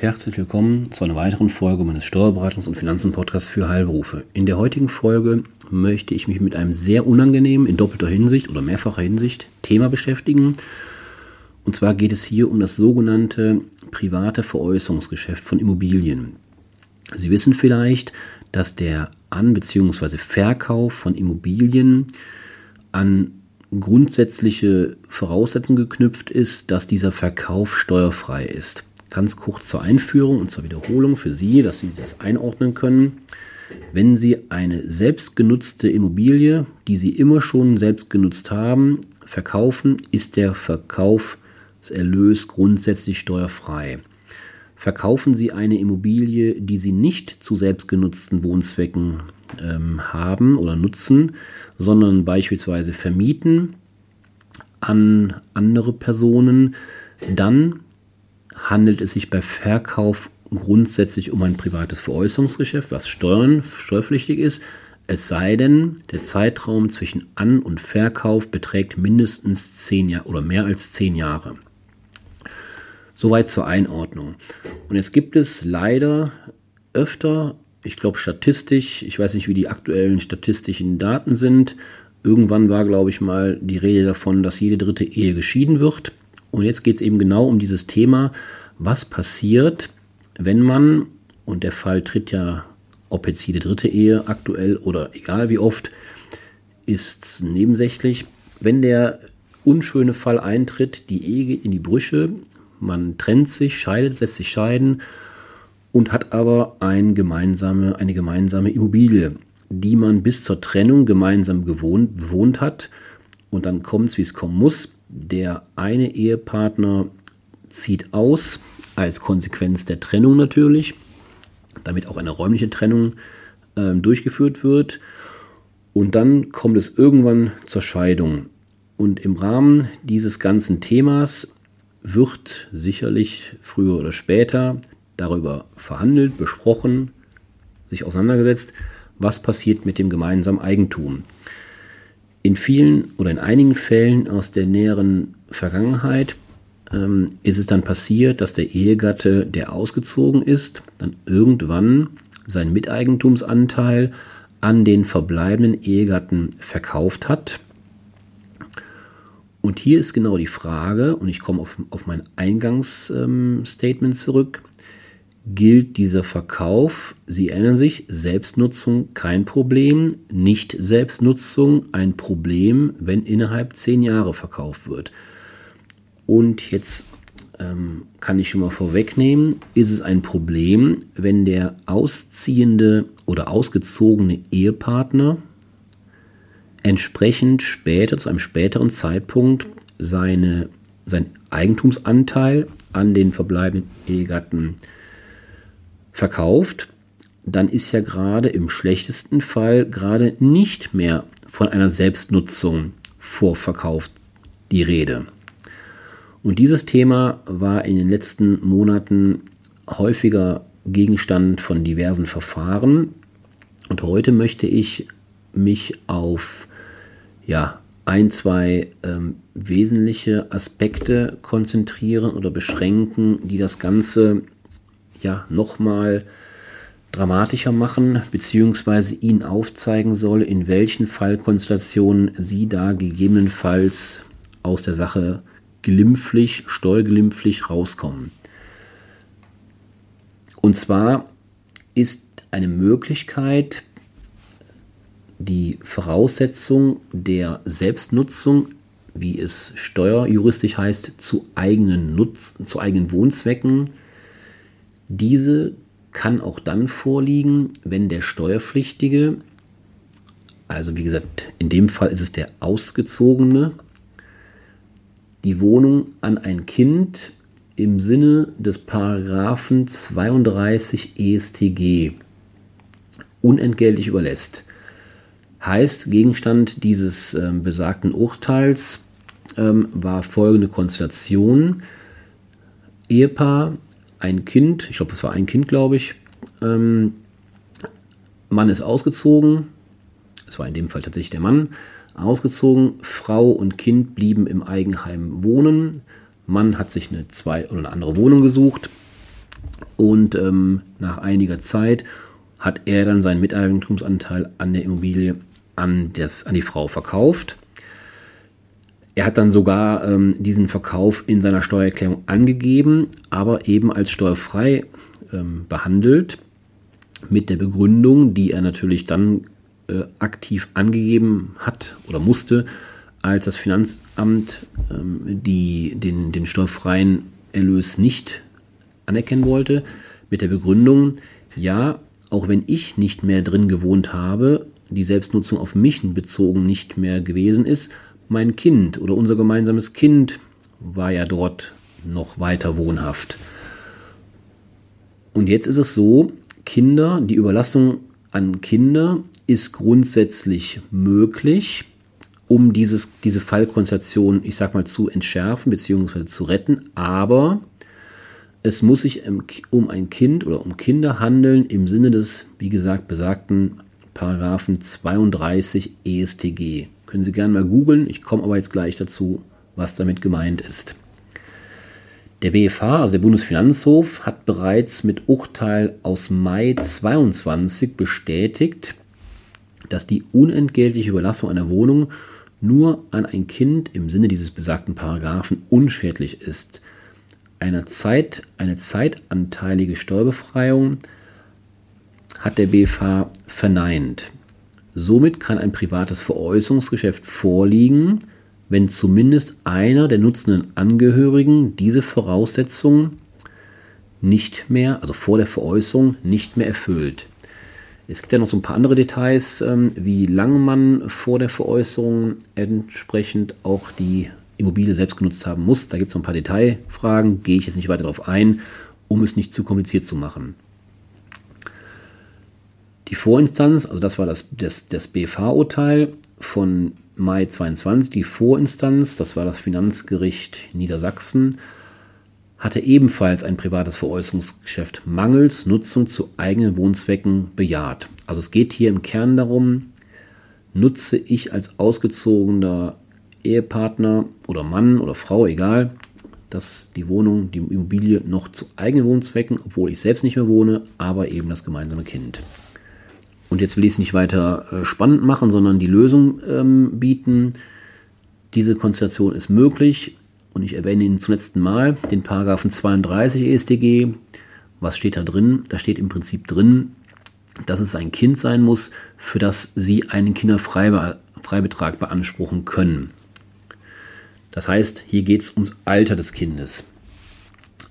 Herzlich willkommen zu einer weiteren Folge meines Steuerberatungs- und Finanzen-Podcasts für Heilberufe. In der heutigen Folge möchte ich mich mit einem sehr unangenehmen, in doppelter Hinsicht oder mehrfacher Hinsicht Thema beschäftigen. Und zwar geht es hier um das sogenannte private Veräußerungsgeschäft von Immobilien. Sie wissen vielleicht, dass der An- bzw. Verkauf von Immobilien an grundsätzliche Voraussetzungen geknüpft ist, dass dieser Verkauf steuerfrei ist. Ganz kurz zur Einführung und zur Wiederholung für Sie, dass Sie das einordnen können. Wenn Sie eine selbstgenutzte Immobilie, die Sie immer schon selbst genutzt haben, verkaufen, ist der Verkaufserlös grundsätzlich steuerfrei. Verkaufen Sie eine Immobilie, die Sie nicht zu selbstgenutzten Wohnzwecken ähm, haben oder nutzen, sondern beispielsweise vermieten an andere Personen, dann handelt es sich bei Verkauf grundsätzlich um ein privates Veräußerungsgeschäft, was Steuern, steuerpflichtig ist, es sei denn, der Zeitraum zwischen An- und Verkauf beträgt mindestens zehn Jahre oder mehr als zehn Jahre. Soweit zur Einordnung. Und jetzt gibt es leider öfter, ich glaube statistisch, ich weiß nicht, wie die aktuellen statistischen Daten sind. Irgendwann war, glaube ich, mal die Rede davon, dass jede dritte Ehe geschieden wird. Und jetzt geht es eben genau um dieses Thema, was passiert, wenn man, und der Fall tritt ja, ob jetzt jede dritte Ehe aktuell oder egal wie oft, ist nebensächlich, wenn der unschöne Fall eintritt, die Ehe geht in die Brüche, man trennt sich, scheidet, lässt sich scheiden und hat aber ein gemeinsame, eine gemeinsame Immobilie, die man bis zur Trennung gemeinsam gewohnt, bewohnt hat. Und dann kommt es, wie es kommen muss. Der eine Ehepartner zieht aus, als Konsequenz der Trennung natürlich, damit auch eine räumliche Trennung äh, durchgeführt wird. Und dann kommt es irgendwann zur Scheidung. Und im Rahmen dieses ganzen Themas wird sicherlich früher oder später darüber verhandelt, besprochen, sich auseinandergesetzt, was passiert mit dem gemeinsamen Eigentum in vielen oder in einigen Fällen aus der näheren Vergangenheit ähm, ist es dann passiert, dass der Ehegatte, der ausgezogen ist, dann irgendwann seinen Miteigentumsanteil an den verbleibenden Ehegatten verkauft hat. Und hier ist genau die Frage, und ich komme auf, auf mein Eingangsstatement ähm, zurück, gilt dieser Verkauf, Sie erinnern sich, Selbstnutzung kein Problem, nicht Selbstnutzung ein Problem, wenn innerhalb zehn Jahre verkauft wird. Und jetzt ähm, kann ich schon mal vorwegnehmen, ist es ein Problem, wenn der ausziehende oder ausgezogene Ehepartner entsprechend später, zu einem späteren Zeitpunkt, seine, sein Eigentumsanteil an den verbleibenden Ehegatten verkauft, dann ist ja gerade im schlechtesten Fall gerade nicht mehr von einer Selbstnutzung vor Verkauf die Rede. Und dieses Thema war in den letzten Monaten häufiger Gegenstand von diversen Verfahren. Und heute möchte ich mich auf ja, ein, zwei ähm, wesentliche Aspekte konzentrieren oder beschränken, die das Ganze ja nochmal dramatischer machen, beziehungsweise Ihnen aufzeigen soll, in welchen Fallkonstellationen Sie da gegebenenfalls aus der Sache glimpflich, steuerglimpflich rauskommen. Und zwar ist eine Möglichkeit, die Voraussetzung der Selbstnutzung, wie es steuerjuristisch heißt, zu eigenen, Nutz, zu eigenen Wohnzwecken diese kann auch dann vorliegen, wenn der Steuerpflichtige, also wie gesagt, in dem Fall ist es der Ausgezogene, die Wohnung an ein Kind im Sinne des Paragraphen 32 ESTG unentgeltlich überlässt. Heißt, Gegenstand dieses äh, besagten Urteils ähm, war folgende Konstellation. Ehepaar ein Kind, ich glaube, es war ein Kind, glaube ich. Ähm, Mann ist ausgezogen, es war in dem Fall tatsächlich der Mann, ausgezogen. Frau und Kind blieben im Eigenheim wohnen. Mann hat sich eine zwei oder eine andere Wohnung gesucht. Und ähm, nach einiger Zeit hat er dann seinen Miteigentumsanteil an der Immobilie an, das, an die Frau verkauft. Er hat dann sogar ähm, diesen Verkauf in seiner Steuererklärung angegeben, aber eben als steuerfrei ähm, behandelt, mit der Begründung, die er natürlich dann äh, aktiv angegeben hat oder musste, als das Finanzamt ähm, die, den, den steuerfreien Erlös nicht anerkennen wollte, mit der Begründung, ja, auch wenn ich nicht mehr drin gewohnt habe, die Selbstnutzung auf mich bezogen nicht mehr gewesen ist, mein Kind oder unser gemeinsames Kind war ja dort noch weiter wohnhaft. Und jetzt ist es so, Kinder, die Überlassung an Kinder ist grundsätzlich möglich, um dieses, diese Fallkonstellation, ich sag mal, zu entschärfen bzw. zu retten, aber es muss sich um ein Kind oder um Kinder handeln im Sinne des, wie gesagt, besagten Paragraphen 32 ESTG. Können Sie gerne mal googeln, ich komme aber jetzt gleich dazu, was damit gemeint ist. Der BFH, also der Bundesfinanzhof, hat bereits mit Urteil aus Mai 22 bestätigt, dass die unentgeltliche Überlassung einer Wohnung nur an ein Kind im Sinne dieses besagten Paragraphen unschädlich ist. Eine, Zeit, eine zeitanteilige Steuerbefreiung hat der BFH verneint. Somit kann ein privates Veräußerungsgeschäft vorliegen, wenn zumindest einer der nutzenden Angehörigen diese Voraussetzungen nicht mehr, also vor der Veräußerung, nicht mehr erfüllt. Es gibt ja noch so ein paar andere Details, ähm, wie lange man vor der Veräußerung entsprechend auch die Immobilie selbst genutzt haben muss. Da gibt es noch ein paar Detailfragen, gehe ich jetzt nicht weiter darauf ein, um es nicht zu kompliziert zu machen. Die Vorinstanz, also das war das, das, das BFH-Urteil von Mai 22, die Vorinstanz, das war das Finanzgericht Niedersachsen, hatte ebenfalls ein privates Veräußerungsgeschäft mangels Nutzung zu eigenen Wohnzwecken bejaht. Also es geht hier im Kern darum, nutze ich als ausgezogener Ehepartner oder Mann oder Frau, egal, dass die Wohnung, die Immobilie noch zu eigenen Wohnzwecken, obwohl ich selbst nicht mehr wohne, aber eben das gemeinsame Kind. Und jetzt will ich es nicht weiter äh, spannend machen, sondern die Lösung ähm, bieten. Diese Konstellation ist möglich und ich erwähne ihn zum letzten Mal, den Paragraphen 32 EStG. Was steht da drin? Da steht im Prinzip drin, dass es ein Kind sein muss, für das Sie einen Kinderfreibetrag beanspruchen können. Das heißt, hier geht es ums Alter des Kindes.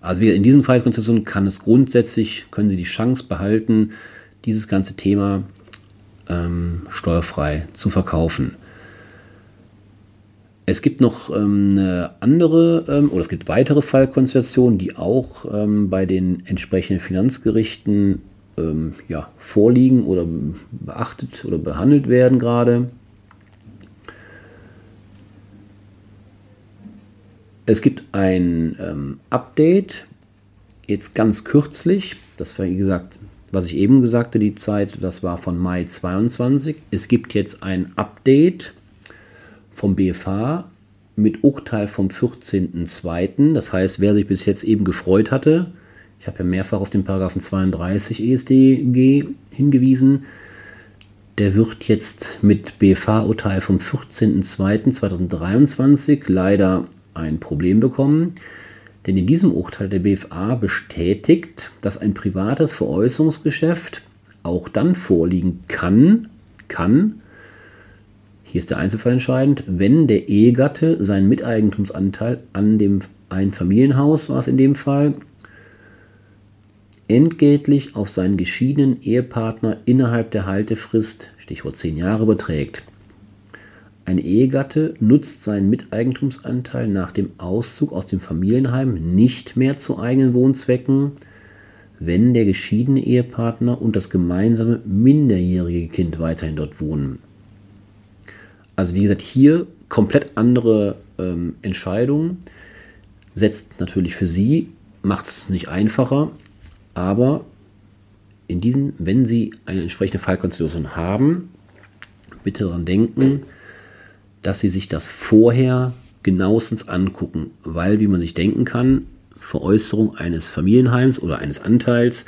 Also in diesen Freiheitskonstellationen kann es grundsätzlich, können Sie die Chance behalten, dieses ganze Thema ähm, steuerfrei zu verkaufen. Es gibt noch ähm, eine andere ähm, oder es gibt weitere Fallkonstellationen, die auch ähm, bei den entsprechenden Finanzgerichten ähm, ja, vorliegen oder beachtet oder behandelt werden gerade. Es gibt ein ähm, Update, jetzt ganz kürzlich, das war wie gesagt was ich eben gesagt sagte, die Zeit, das war von Mai 22. Es gibt jetzt ein Update vom BFH mit Urteil vom 14.02. Das heißt, wer sich bis jetzt eben gefreut hatte, ich habe ja mehrfach auf den Paragraphen 32 ESDG hingewiesen, der wird jetzt mit BFH-Urteil vom 14.02.2023 leider ein Problem bekommen. Denn in diesem Urteil der BFA bestätigt, dass ein privates Veräußerungsgeschäft auch dann vorliegen kann, kann, hier ist der Einzelfall entscheidend, wenn der Ehegatte seinen Miteigentumsanteil an dem Einfamilienhaus, war es in dem Fall, entgeltlich auf seinen geschiedenen Ehepartner innerhalb der Haltefrist, Stichwort 10 Jahre, überträgt. Ein Ehegatte nutzt seinen Miteigentumsanteil nach dem Auszug aus dem Familienheim nicht mehr zu eigenen Wohnzwecken, wenn der geschiedene Ehepartner und das gemeinsame minderjährige Kind weiterhin dort wohnen. Also wie gesagt, hier komplett andere ähm, Entscheidungen. Setzt natürlich für Sie, macht es nicht einfacher, aber in diesen, wenn Sie eine entsprechende Fallkonstitution haben, bitte daran denken, dass sie sich das vorher genauestens angucken, weil, wie man sich denken kann, Veräußerung eines Familienheims oder eines Anteils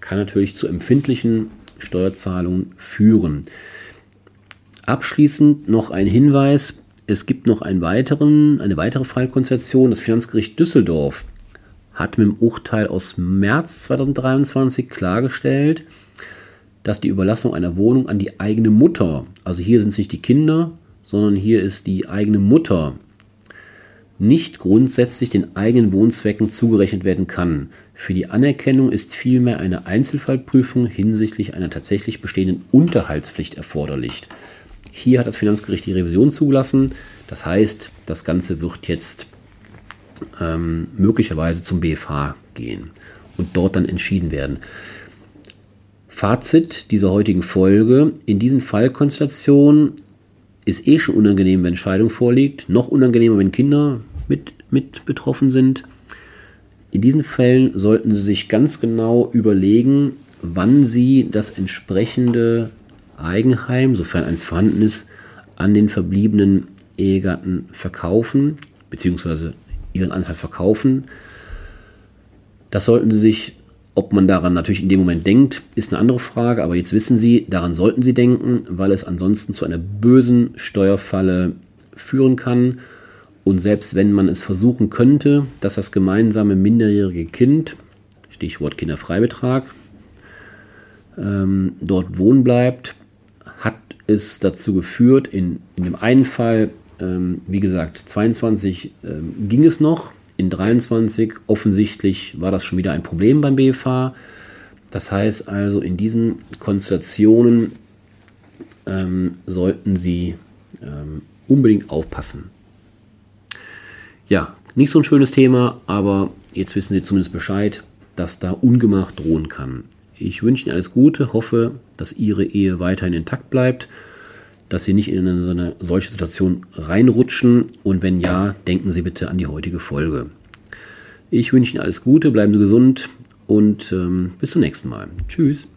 kann natürlich zu empfindlichen Steuerzahlungen führen. Abschließend noch ein Hinweis. Es gibt noch einen weiteren, eine weitere Fallkonstellation. Das Finanzgericht Düsseldorf hat mit dem Urteil aus März 2023 klargestellt, dass die Überlassung einer Wohnung an die eigene Mutter, also hier sind es nicht die Kinder, sondern hier ist die eigene Mutter, nicht grundsätzlich den eigenen Wohnzwecken zugerechnet werden kann. Für die Anerkennung ist vielmehr eine Einzelfallprüfung hinsichtlich einer tatsächlich bestehenden Unterhaltspflicht erforderlich. Hier hat das Finanzgericht die Revision zugelassen. Das heißt, das Ganze wird jetzt ähm, möglicherweise zum BFH gehen und dort dann entschieden werden. Fazit dieser heutigen Folge. In diesen Fallkonstellationen ist eh schon unangenehm, wenn Scheidung vorliegt. Noch unangenehmer, wenn Kinder mit, mit betroffen sind. In diesen Fällen sollten Sie sich ganz genau überlegen, wann Sie das entsprechende Eigenheim, sofern eins vorhanden ist, an den verbliebenen Ehegatten verkaufen, beziehungsweise ihren Anteil verkaufen. Das sollten Sie sich, ob man daran natürlich in dem Moment denkt, ist eine andere Frage, aber jetzt wissen Sie, daran sollten Sie denken, weil es ansonsten zu einer bösen Steuerfalle führen kann. Und selbst wenn man es versuchen könnte, dass das gemeinsame minderjährige Kind, Stichwort Kinderfreibetrag, ähm, dort wohnen bleibt, hat es dazu geführt, in, in dem einen Fall, ähm, wie gesagt, 22 ähm, ging es noch, in 23 offensichtlich war das schon wieder ein Problem beim BFH. Das heißt also, in diesen Konstellationen ähm, sollten Sie ähm, unbedingt aufpassen. Ja, nicht so ein schönes Thema, aber jetzt wissen Sie zumindest Bescheid, dass da Ungemach drohen kann. Ich wünsche Ihnen alles Gute, hoffe, dass Ihre Ehe weiterhin intakt bleibt, dass Sie nicht in eine solche Situation reinrutschen und wenn ja, denken Sie bitte an die heutige Folge. Ich wünsche Ihnen alles Gute, bleiben Sie gesund und ähm, bis zum nächsten Mal. Tschüss.